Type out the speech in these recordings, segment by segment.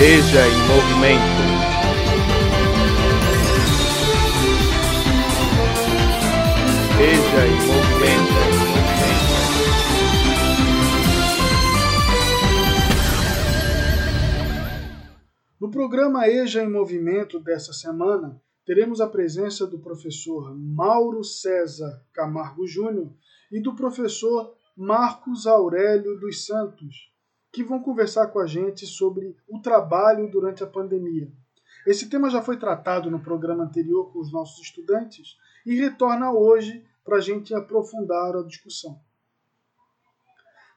Veja em movimento. Veja em movimento. No programa EJA em Movimento dessa semana, teremos a presença do professor Mauro César Camargo Júnior e do professor Marcos Aurélio dos Santos, que vão conversar com a gente sobre o trabalho durante a pandemia. Esse tema já foi tratado no programa anterior com os nossos estudantes e retorna hoje para a gente aprofundar a discussão.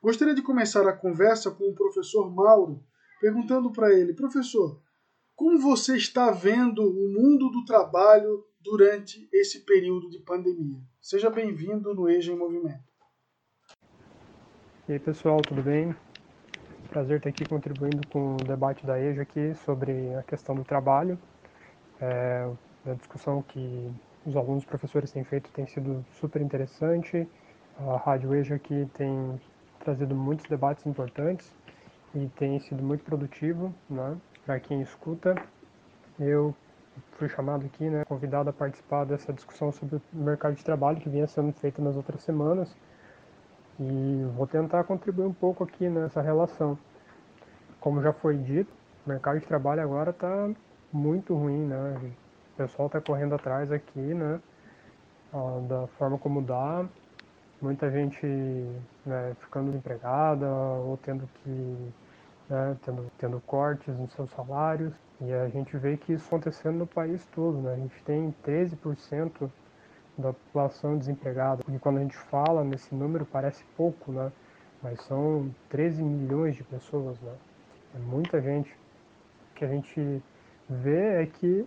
Gostaria de começar a conversa com o professor Mauro, perguntando para ele: professor, como você está vendo o mundo do trabalho durante esse período de pandemia? Seja bem-vindo no EJA em Movimento. E aí, pessoal, tudo bem? Prazer estar aqui contribuindo com o debate da EJA aqui sobre a questão do trabalho. É, a discussão que os alunos e professores têm feito tem sido super interessante. A Rádio EJA aqui tem trazido muitos debates importantes e tem sido muito produtivo né, para quem escuta. Eu fui chamado aqui, né, convidado a participar dessa discussão sobre o mercado de trabalho que vinha sendo feita nas outras semanas e vou tentar contribuir um pouco aqui nessa relação. Como já foi dito, o mercado de trabalho agora está muito ruim, né? O pessoal está correndo atrás aqui, né? Da forma como dá, muita gente né, ficando desempregada ou tendo que né, tendo, tendo cortes nos seus salários e a gente vê que isso acontecendo no país todo, né? A gente tem 13% da população desempregada. E quando a gente fala nesse número parece pouco, né? Mas são 13 milhões de pessoas, né? É muita gente. O que a gente vê é que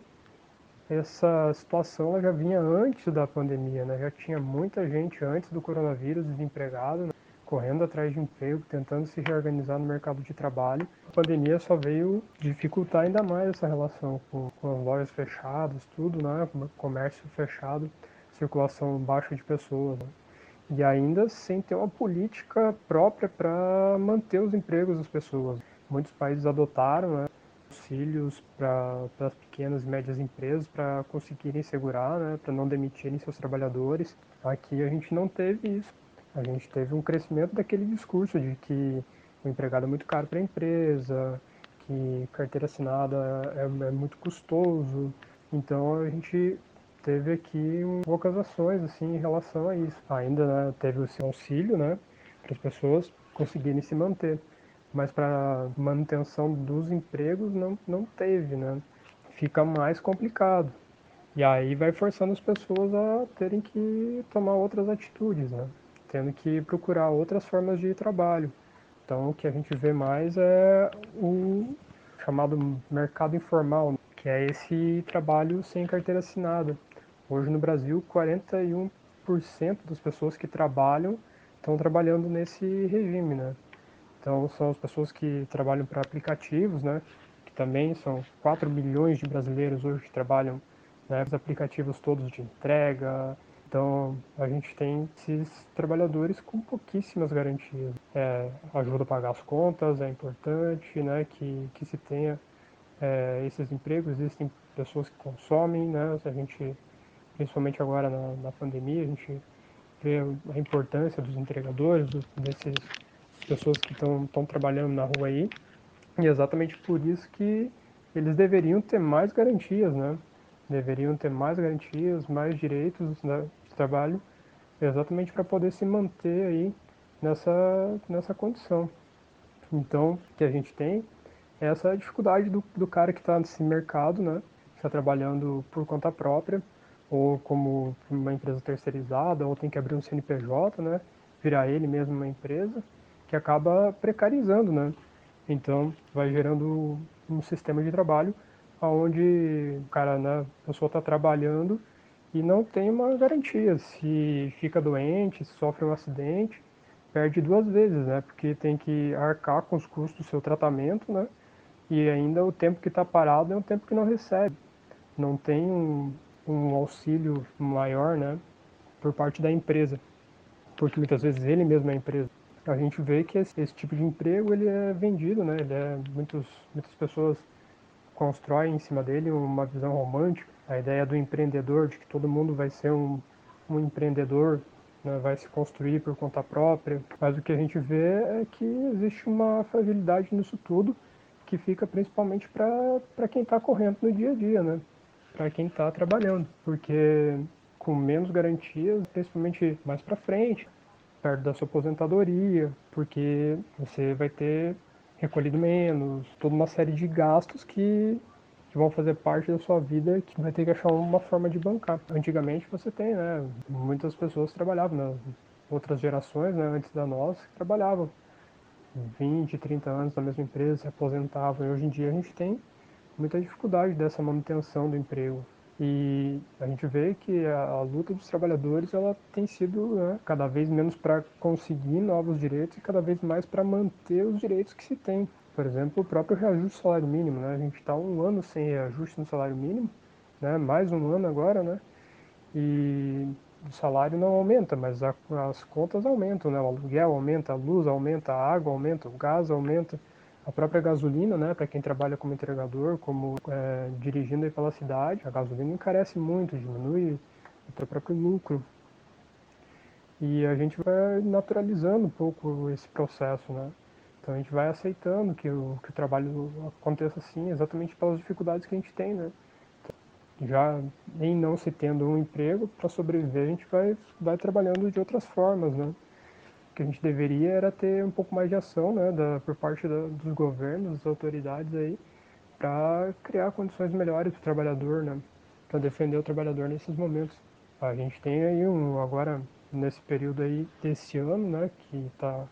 essa situação já vinha antes da pandemia, né? Já tinha muita gente antes do coronavírus desempregada, né? correndo atrás de emprego, tentando se reorganizar no mercado de trabalho. A pandemia só veio dificultar ainda mais essa relação com, com as lojas fechadas, tudo, né? Comércio fechado circulação baixa de pessoas. Né? E ainda sem ter uma política própria para manter os empregos das pessoas. Muitos países adotaram né, auxílios para as pequenas e médias empresas para conseguirem segurar, né, para não demitirem seus trabalhadores. Aqui a gente não teve isso. A gente teve um crescimento daquele discurso de que o empregado é muito caro para a empresa, que carteira assinada é, é muito custoso. Então a gente teve aqui poucas ações assim em relação a isso. Ainda né, teve o auxílio, né, para as pessoas conseguirem se manter, mas para manutenção dos empregos não não teve, né? Fica mais complicado. E aí vai forçando as pessoas a terem que tomar outras atitudes, né? Tendo que procurar outras formas de trabalho. Então o que a gente vê mais é o chamado mercado informal, que é esse trabalho sem carteira assinada Hoje no Brasil, 41% das pessoas que trabalham estão trabalhando nesse regime, né? Então são as pessoas que trabalham para aplicativos, né? Que também são 4 milhões de brasileiros hoje que trabalham né, os aplicativos todos de entrega. Então a gente tem esses trabalhadores com pouquíssimas garantias. É, ajuda a pagar as contas, é importante, né? Que, que se tenha é, esses empregos. Existem pessoas que consomem, né? A gente principalmente agora na, na pandemia, a gente vê a importância dos entregadores, dessas pessoas que estão trabalhando na rua aí, e é exatamente por isso que eles deveriam ter mais garantias, né? Deveriam ter mais garantias, mais direitos né, de trabalho, exatamente para poder se manter aí nessa, nessa condição. Então, o que a gente tem é essa dificuldade do, do cara que está nesse mercado, né? Está trabalhando por conta própria, ou como uma empresa terceirizada, ou tem que abrir um CNPJ, né? Virar ele mesmo uma empresa, que acaba precarizando, né? Então, vai gerando um sistema de trabalho onde o cara, né, a pessoa está trabalhando e não tem uma garantia. Se fica doente, se sofre um acidente, perde duas vezes, né? Porque tem que arcar com os custos do seu tratamento, né? E ainda o tempo que está parado é um tempo que não recebe. Não tem um, um auxílio maior, né, por parte da empresa, porque muitas vezes ele mesmo é a empresa. a gente vê que esse, esse, tipo de emprego ele é vendido, né? Ele é muitos, muitas pessoas constroem em cima dele uma visão romântica, a ideia do empreendedor, de que todo mundo vai ser um, um empreendedor, né? vai se construir por conta própria. Mas o que a gente vê é que existe uma fragilidade nisso tudo, que fica principalmente para quem está correndo no dia a dia, né? Para quem está trabalhando, porque com menos garantias, principalmente mais para frente, perto da sua aposentadoria, porque você vai ter recolhido menos, toda uma série de gastos que, que vão fazer parte da sua vida que vai ter que achar uma forma de bancar. Antigamente você tem, né? Muitas pessoas trabalhavam, né? outras gerações, né, antes da nossa, trabalhavam 20, 30 anos na mesma empresa, se aposentavam. E hoje em dia a gente tem muita dificuldade dessa manutenção do emprego. E a gente vê que a, a luta dos trabalhadores ela tem sido né, cada vez menos para conseguir novos direitos e cada vez mais para manter os direitos que se tem. Por exemplo, o próprio reajuste do salário mínimo. Né? A gente está um ano sem reajuste no salário mínimo, né? mais um ano agora, né? e o salário não aumenta, mas a, as contas aumentam, né? o aluguel aumenta, a luz aumenta, a água aumenta, o gás aumenta a própria gasolina, né, para quem trabalha como entregador, como é, dirigindo aí pela cidade, a gasolina encarece muito, diminui o seu próprio lucro. E a gente vai naturalizando um pouco esse processo, né? Então a gente vai aceitando que o, que o trabalho aconteça assim, exatamente pelas dificuldades que a gente tem, né? Já em não se tendo um emprego, para sobreviver a gente vai, vai trabalhando de outras formas, né? Que a gente deveria era ter um pouco mais de ação né, da, por parte da, dos governos, das autoridades aí, para criar condições melhores para o trabalhador, né, para defender o trabalhador nesses momentos. A gente tem aí um, agora, nesse período aí desse ano, né, que está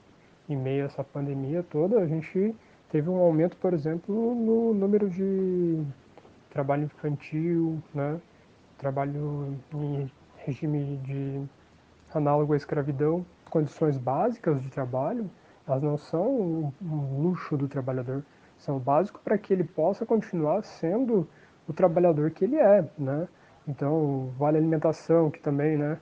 em meio a essa pandemia toda, a gente teve um aumento, por exemplo, no número de trabalho infantil, né, trabalho em regime de análogo à escravidão, condições básicas de trabalho, elas não são um luxo do trabalhador, são básicos para que ele possa continuar sendo o trabalhador que ele é, né? Então, vale alimentação, que também, né,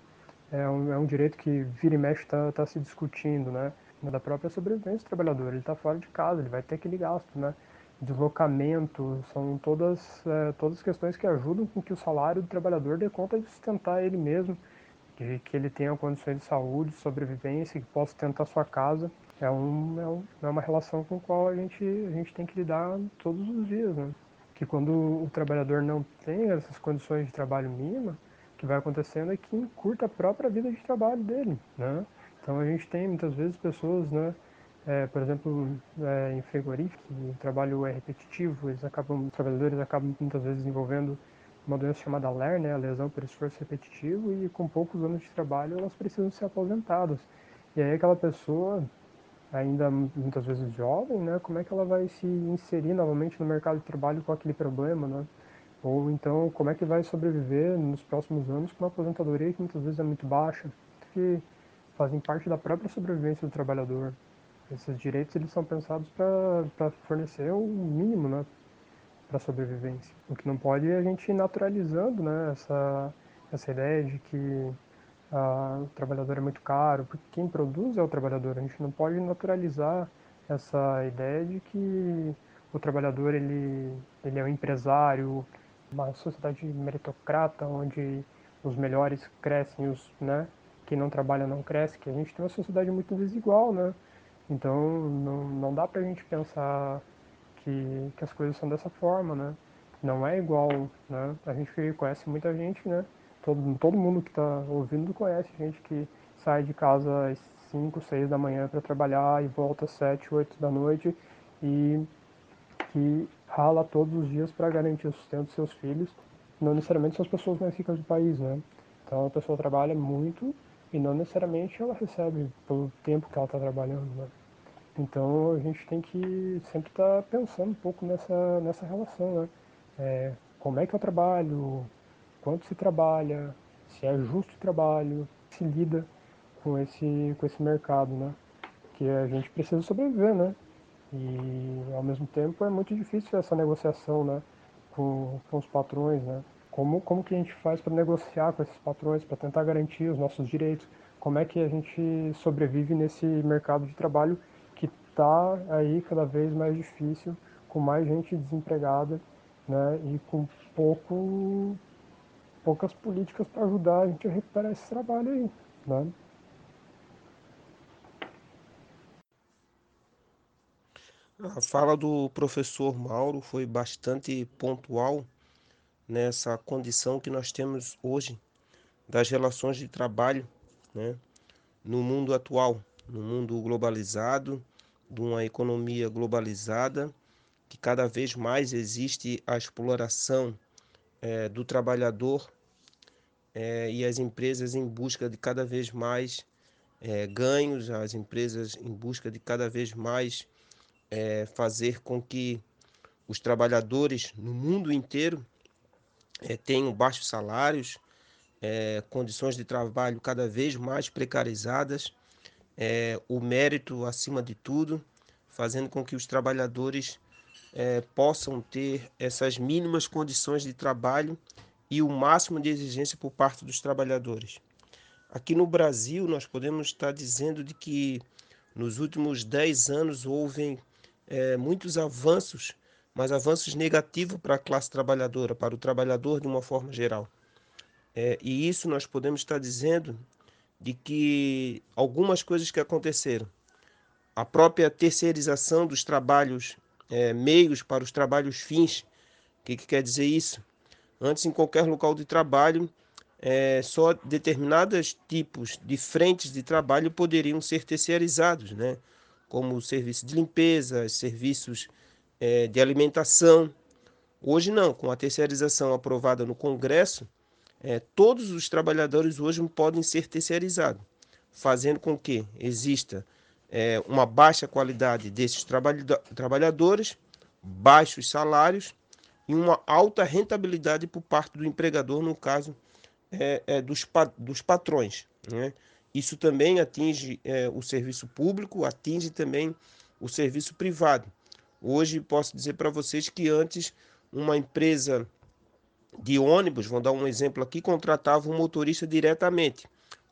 é um, é um direito que vira e mexe está tá se discutindo, né? Da própria sobrevivência do trabalhador, ele está fora de casa, ele vai ter aquele gasto, né? Deslocamento, são todas, é, todas questões que ajudam com que o salário do trabalhador dê conta de sustentar ele mesmo, de que ele tenha condições de saúde, de sobrevivência, que possa tentar sua casa. É, um, é, um, é uma relação com a qual a gente, a gente tem que lidar todos os dias, né? Que quando o trabalhador não tem essas condições de trabalho mínima, o que vai acontecendo é que encurta a própria vida de trabalho dele, né? Então a gente tem muitas vezes pessoas, né? É, por exemplo, é, em frigorífico, o trabalho é repetitivo, eles acabam, os trabalhadores acabam muitas vezes envolvendo uma doença chamada LER, né, a lesão por esforço repetitivo, e com poucos anos de trabalho elas precisam ser aposentadas. E aí aquela pessoa, ainda muitas vezes jovem, né, como é que ela vai se inserir novamente no mercado de trabalho com aquele problema, né? Ou então, como é que vai sobreviver nos próximos anos com uma aposentadoria que muitas vezes é muito baixa, que fazem parte da própria sobrevivência do trabalhador. Esses direitos eles são pensados para fornecer o mínimo, né, para sobrevivência. O que não pode é a gente ir naturalizando né, essa, essa ideia de que ah, o trabalhador é muito caro, porque quem produz é o trabalhador. A gente não pode naturalizar essa ideia de que o trabalhador ele, ele é um empresário, uma sociedade meritocrata onde os melhores crescem, os, né, quem não trabalha não cresce, que a gente tem uma sociedade muito desigual, né? Então não, não dá para a gente pensar que, que as coisas são dessa forma, né? Não é igual, né? A gente conhece muita gente, né? Todo, todo mundo que está ouvindo conhece gente que sai de casa às 5, 6 da manhã para trabalhar e volta às 7, 8 da noite e que rala todos os dias para garantir o sustento dos seus filhos. Não necessariamente são as pessoas mais ricas do país, né? Então a pessoa trabalha muito e não necessariamente ela recebe pelo tempo que ela está trabalhando, né? Então a gente tem que sempre estar tá pensando um pouco nessa, nessa relação, né? É, como é que eu trabalho, quanto se trabalha, se é justo o trabalho, se lida com esse, com esse mercado, né? Que a gente precisa sobreviver, né? E ao mesmo tempo é muito difícil essa negociação, né? Com, com os patrões, né? Como, como que a gente faz para negociar com esses patrões, para tentar garantir os nossos direitos? como é que a gente sobrevive nesse mercado de trabalho está aí cada vez mais difícil, com mais gente desempregada, né, e com pouco, poucas políticas para ajudar a gente a recuperar esse trabalho aí, né? A fala do professor Mauro foi bastante pontual nessa condição que nós temos hoje das relações de trabalho né, no mundo atual, no mundo globalizado, de uma economia globalizada, que cada vez mais existe a exploração é, do trabalhador é, e as empresas em busca de cada vez mais é, ganhos, as empresas em busca de cada vez mais é, fazer com que os trabalhadores no mundo inteiro é, tenham baixos salários, é, condições de trabalho cada vez mais precarizadas, é, o mérito acima de tudo, fazendo com que os trabalhadores é, possam ter essas mínimas condições de trabalho e o máximo de exigência por parte dos trabalhadores. Aqui no Brasil, nós podemos estar dizendo de que nos últimos 10 anos houve é, muitos avanços, mas avanços negativos para a classe trabalhadora, para o trabalhador de uma forma geral. É, e isso nós podemos estar dizendo de que algumas coisas que aconteceram, a própria terceirização dos trabalhos é, meios para os trabalhos fins, o que, que, quer dizer isso? Antes, em qualquer local de trabalho, é, só determinados tipos de frentes de trabalho poderiam ser terceirizados, né? como serviço de limpeza, serviços é, de alimentação. Hoje não, com a terceirização aprovada no Congresso, é, todos os trabalhadores hoje podem ser terceirizados, fazendo com que exista é, uma baixa qualidade desses trabalhadores, baixos salários e uma alta rentabilidade por parte do empregador, no caso é, é dos, dos patrões. Né? Isso também atinge é, o serviço público, atinge também o serviço privado. Hoje posso dizer para vocês que antes uma empresa de ônibus, vou dar um exemplo aqui, contratava um motorista diretamente.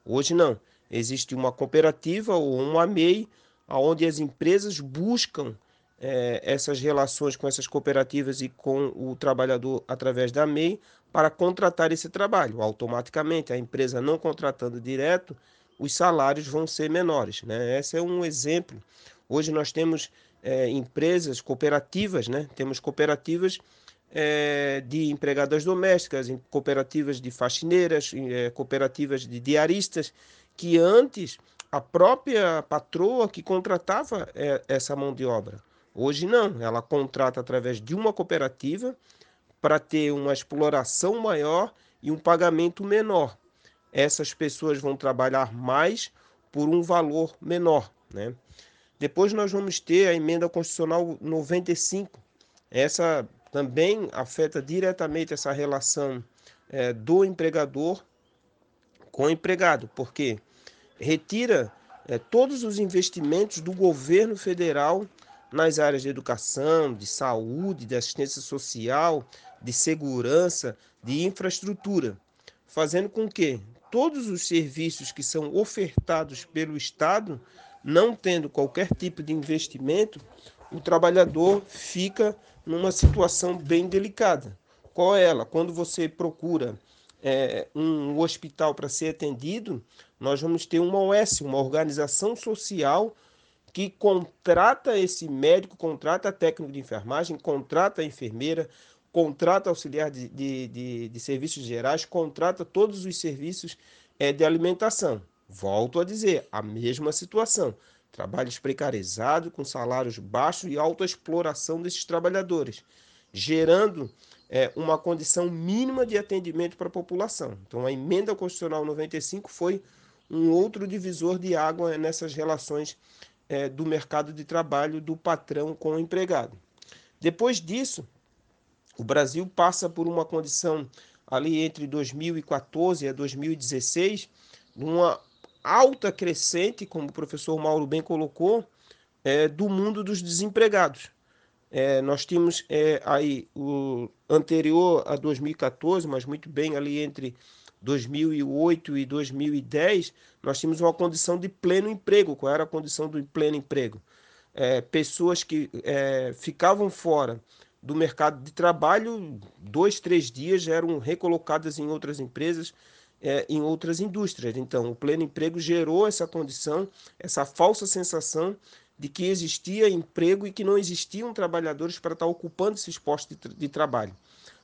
Hoje não. Existe uma cooperativa ou uma MEI, onde as empresas buscam é, essas relações com essas cooperativas e com o trabalhador através da MEI para contratar esse trabalho. Automaticamente, a empresa não contratando direto, os salários vão ser menores. Né? Esse é um exemplo. Hoje nós temos é, empresas cooperativas, né? temos cooperativas é, de empregadas domésticas, cooperativas de faxineiras, é, cooperativas de diaristas, que antes a própria patroa que contratava é, essa mão de obra. Hoje não, ela contrata através de uma cooperativa para ter uma exploração maior e um pagamento menor essas pessoas vão trabalhar mais por um valor menor. Né? Depois nós vamos ter a emenda constitucional 95. Essa também afeta diretamente essa relação é, do empregador com o empregado, porque retira é, todos os investimentos do governo federal nas áreas de educação, de saúde, de assistência social, de segurança, de infraestrutura, fazendo com que todos os serviços que são ofertados pelo Estado, não tendo qualquer tipo de investimento, o trabalhador fica numa situação bem delicada. Qual é ela? Quando você procura é, um hospital para ser atendido, nós vamos ter uma OS, uma organização social que contrata esse médico, contrata técnico de enfermagem, contrata a enfermeira, contrata auxiliar de, de, de, de serviços gerais, contrata todos os serviços é, de alimentação. Volto a dizer, a mesma situação. Trabalhos precarizados, com salários baixos e alta exploração desses trabalhadores, gerando é, uma condição mínima de atendimento para a população. Então, a emenda constitucional 95 foi um outro divisor de água nessas relações é, do mercado de trabalho do patrão com o empregado. Depois disso, o Brasil passa por uma condição ali entre 2014 e 2016, numa alta crescente, como o professor Mauro bem colocou, é, do mundo dos desempregados. É, nós tínhamos é, aí o anterior a 2014, mas muito bem ali entre 2008 e 2010, nós tínhamos uma condição de pleno emprego. Qual era a condição do pleno emprego? É, pessoas que é, ficavam fora do mercado de trabalho, dois, três dias eram recolocadas em outras empresas, é, em outras indústrias. Então, o pleno emprego gerou essa condição, essa falsa sensação de que existia emprego e que não existiam trabalhadores para estar ocupando esses postos de, de trabalho.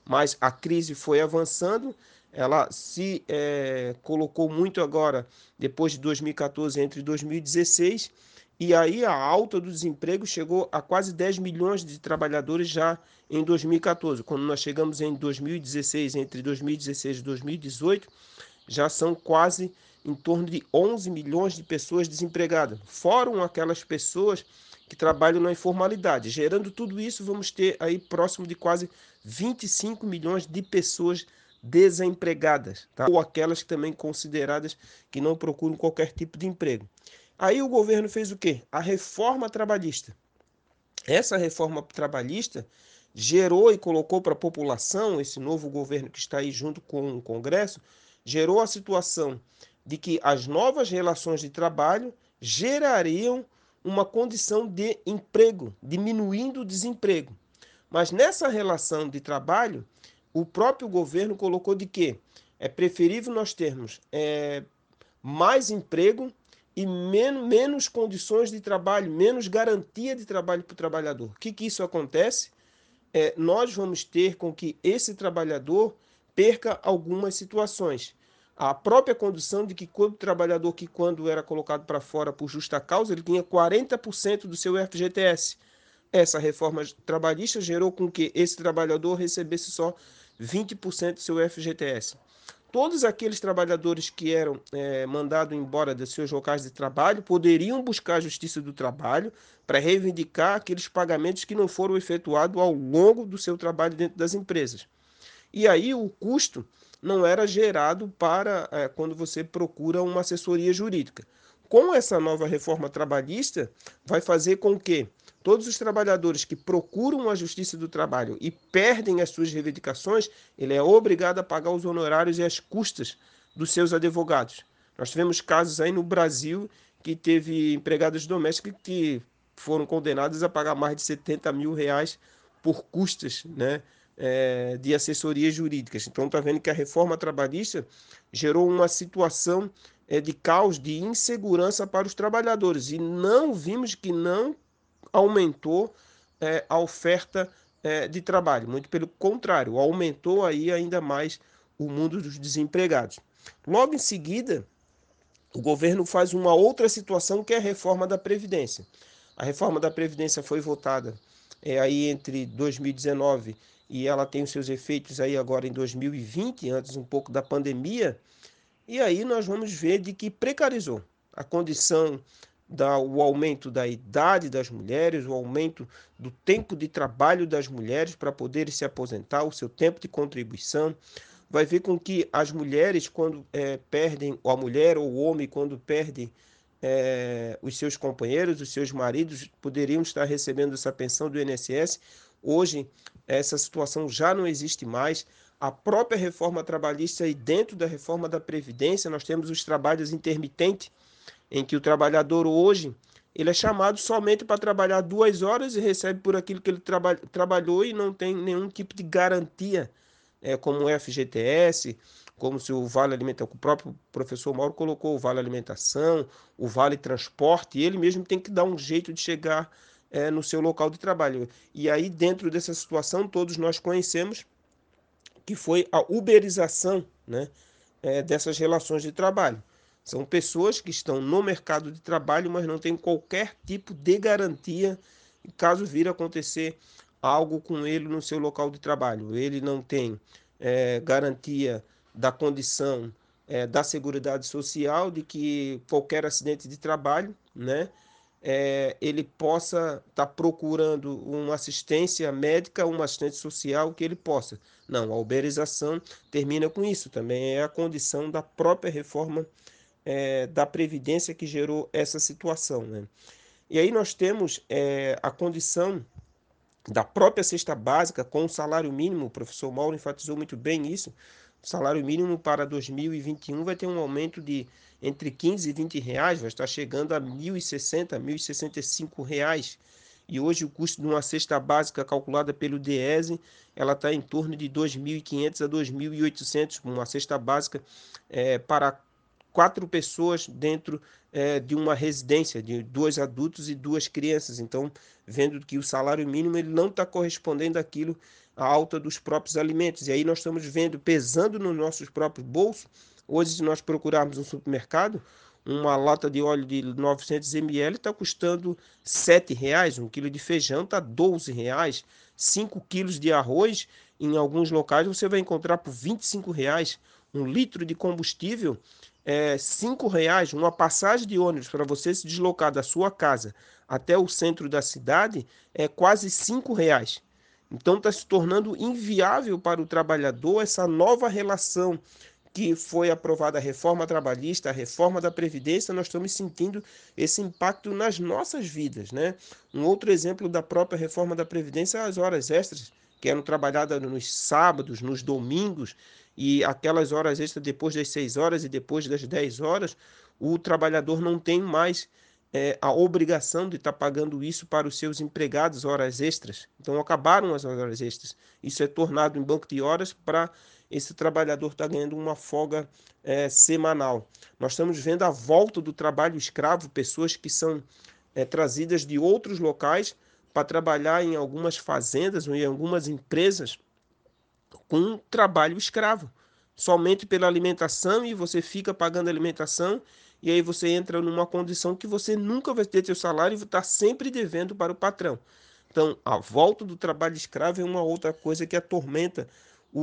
Mas a crise foi avançando, ela se é, colocou muito agora, depois de 2014, entre 2016 e aí a alta do desemprego chegou a quase 10 milhões de trabalhadores já em 2014. Quando nós chegamos em 2016, entre 2016 e 2018, já são quase em torno de 11 milhões de pessoas desempregadas. Foram aquelas pessoas que trabalham na informalidade. Gerando tudo isso, vamos ter aí próximo de quase 25 milhões de pessoas desempregadas, tá? ou aquelas também consideradas que não procuram qualquer tipo de emprego. Aí o governo fez o quê? A reforma trabalhista. Essa reforma trabalhista gerou e colocou para a população, esse novo governo que está aí junto com o Congresso, gerou a situação de que as novas relações de trabalho gerariam uma condição de emprego, diminuindo o desemprego. Mas nessa relação de trabalho, o próprio governo colocou de que é preferível nós termos é, mais emprego e menos, menos condições de trabalho, menos garantia de trabalho para o trabalhador. O que, que isso acontece? É, nós vamos ter com que esse trabalhador perca algumas situações. A própria condição de que o trabalhador que quando era colocado para fora por justa causa, ele tinha 40% do seu FGTS. Essa reforma trabalhista gerou com que esse trabalhador recebesse só 20% do seu FGTS todos aqueles trabalhadores que eram é, mandados embora dos seus locais de trabalho poderiam buscar a Justiça do Trabalho para reivindicar aqueles pagamentos que não foram efetuados ao longo do seu trabalho dentro das empresas. E aí o custo não era gerado para é, quando você procura uma assessoria jurídica. Com essa nova reforma trabalhista, vai fazer com que todos os trabalhadores que procuram a justiça do trabalho e perdem as suas reivindicações, ele é obrigado a pagar os honorários e as custas dos seus advogados. Nós tivemos casos aí no Brasil que teve empregadas domésticas que foram condenadas a pagar mais de 70 mil reais por custas né, é, de assessorias jurídicas. Então está vendo que a reforma trabalhista gerou uma situação é, de caos, de insegurança para os trabalhadores. E não vimos que não aumentou é, a oferta de trabalho, muito pelo contrário, aumentou aí ainda mais o mundo dos desempregados. Logo em seguida, o governo faz uma outra situação que é a reforma da Previdência. A reforma da Previdência foi votada aí entre 2019 e ela tem os seus efeitos aí agora em 2020, antes um pouco da pandemia, e aí nós vamos ver de que precarizou a condição da, o aumento da idade das mulheres, o aumento do tempo de trabalho das mulheres para poderem se aposentar, o seu tempo de contribuição. Vai ver com que as mulheres, quando é, perdem, ou a mulher ou o homem, quando perdem é, os seus companheiros, os seus maridos, poderiam estar recebendo essa pensão do INSS. Hoje, essa situação já não existe mais. A própria reforma trabalhista e dentro da reforma da Previdência, nós temos os trabalhos intermitentes em que o trabalhador hoje ele é chamado somente para trabalhar duas horas e recebe por aquilo que ele traba trabalhou e não tem nenhum tipo de garantia, é, como o FGTS, como se o Vale Alimentação, o próprio professor Mauro colocou o Vale Alimentação, o Vale Transporte, ele mesmo tem que dar um jeito de chegar é, no seu local de trabalho. E aí, dentro dessa situação, todos nós conhecemos que foi a uberização né, é, dessas relações de trabalho. São pessoas que estão no mercado de trabalho, mas não têm qualquer tipo de garantia caso vir acontecer algo com ele no seu local de trabalho. Ele não tem é, garantia da condição é, da Seguridade Social, de que qualquer acidente de trabalho, né, é, ele possa estar tá procurando uma assistência médica, uma assistente social, que ele possa. Não, a uberização termina com isso. Também é a condição da própria reforma é, da Previdência que gerou essa situação. Né? E aí nós temos é, a condição da própria cesta básica com o salário mínimo, o professor Mauro enfatizou muito bem isso, salário mínimo para 2021 vai ter um aumento de entre 15 e 20 reais, vai estar chegando a 1.060, 1.065 reais. E hoje o custo de uma cesta básica calculada pelo DIESE, ela está em torno de 2.500 a 2.800, uma cesta básica é, para quatro pessoas dentro é, de uma residência, de dois adultos e duas crianças. Então, vendo que o salário mínimo ele não está correspondendo àquilo, à alta dos próprios alimentos. E aí nós estamos vendo, pesando nos nossos próprios bolsos, hoje se nós procurarmos um supermercado, uma lata de óleo de 900 ml está custando R$ 7,00, um quilo de feijão está R$ 12,00, 5 quilos de arroz, em alguns locais você vai encontrar por R$ 25,00, um litro de combustível é, R$ 5,00, uma passagem de ônibus para você se deslocar da sua casa até o centro da cidade é quase R$ 5,00. Então está se tornando inviável para o trabalhador essa nova relação que foi aprovada a reforma trabalhista, a reforma da Previdência, nós estamos sentindo esse impacto nas nossas vidas. Né? Um outro exemplo da própria reforma da Previdência é as horas extras, que eram trabalhadas nos sábados, nos domingos, e aquelas horas extras depois das 6 horas e depois das 10 horas, o trabalhador não tem mais é, a obrigação de estar tá pagando isso para os seus empregados, horas extras. Então acabaram as horas extras. Isso é tornado em banco de horas para esse trabalhador está ganhando uma folga é, semanal. Nós estamos vendo a volta do trabalho escravo, pessoas que são é, trazidas de outros locais para trabalhar em algumas fazendas ou em algumas empresas com trabalho escravo, somente pela alimentação e você fica pagando alimentação e aí você entra numa condição que você nunca vai ter seu salário e está sempre devendo para o patrão. Então, a volta do trabalho escravo é uma outra coisa que atormenta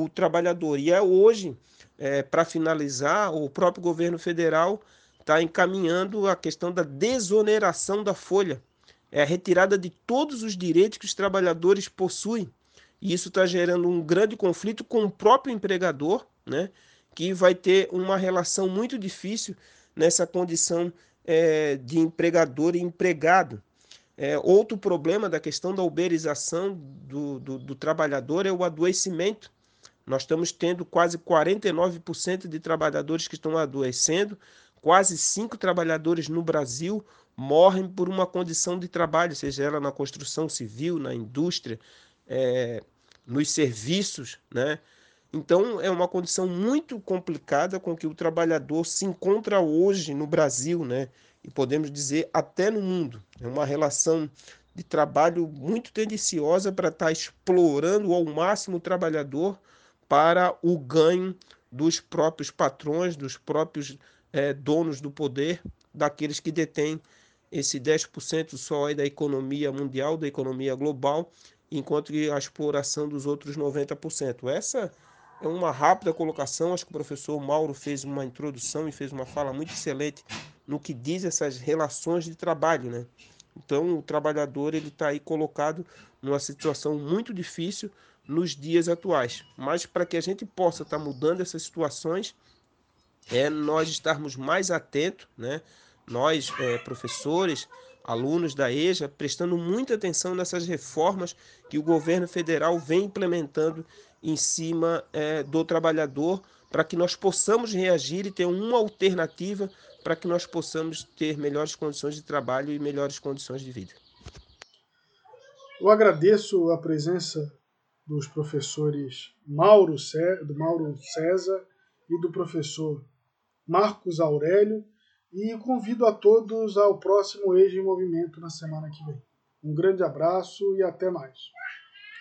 o trabalhador. E é hoje, é, para finalizar, o próprio governo federal está encaminhando a questão da desoneração da folha, é a retirada de todos os direitos que os trabalhadores possuem. E isso está gerando um grande conflito com o próprio empregador, né, que vai ter uma relação muito difícil nessa condição é, de empregador e empregado. É, outro problema da questão da uberização do, do, do trabalhador é o adoecimento nós estamos tendo quase 49% de trabalhadores que estão adoecendo, quase 5 trabalhadores no Brasil morrem por uma condição de trabalho, seja ela na construção civil, na indústria, é, nos serviços, né? Então é uma condição muito complicada com que o trabalhador se encontra hoje no Brasil, né? E podemos dizer até no mundo. É uma relação de trabalho muito tendenciosa para estar explorando ao máximo o trabalhador para o ganho dos próprios patrões, dos próprios é, donos do poder, daqueles que detêm esse 10% só aí da economia mundial, da economia global, enquanto que a exploração dos outros 90%. Essa é uma rápida colocação, acho que o professor Mauro fez uma introdução e fez uma fala muito excelente no que diz essas relações de trabalho, né? Então, o trabalhador ele está aí colocado numa situação muito difícil, nos dias atuais. Mas para que a gente possa estar tá mudando essas situações, é nós estarmos mais atentos, né? nós, é, professores, alunos da EJA, prestando muita atenção nessas reformas que o governo federal vem implementando em cima é, do trabalhador, para que nós possamos reagir e ter uma alternativa para que nós possamos ter melhores condições de trabalho e melhores condições de vida. Eu agradeço a presença dos professores Mauro, do Mauro César e do professor Marcos Aurélio e convido a todos ao próximo Eixo em Movimento na semana que vem. Um grande abraço e até mais.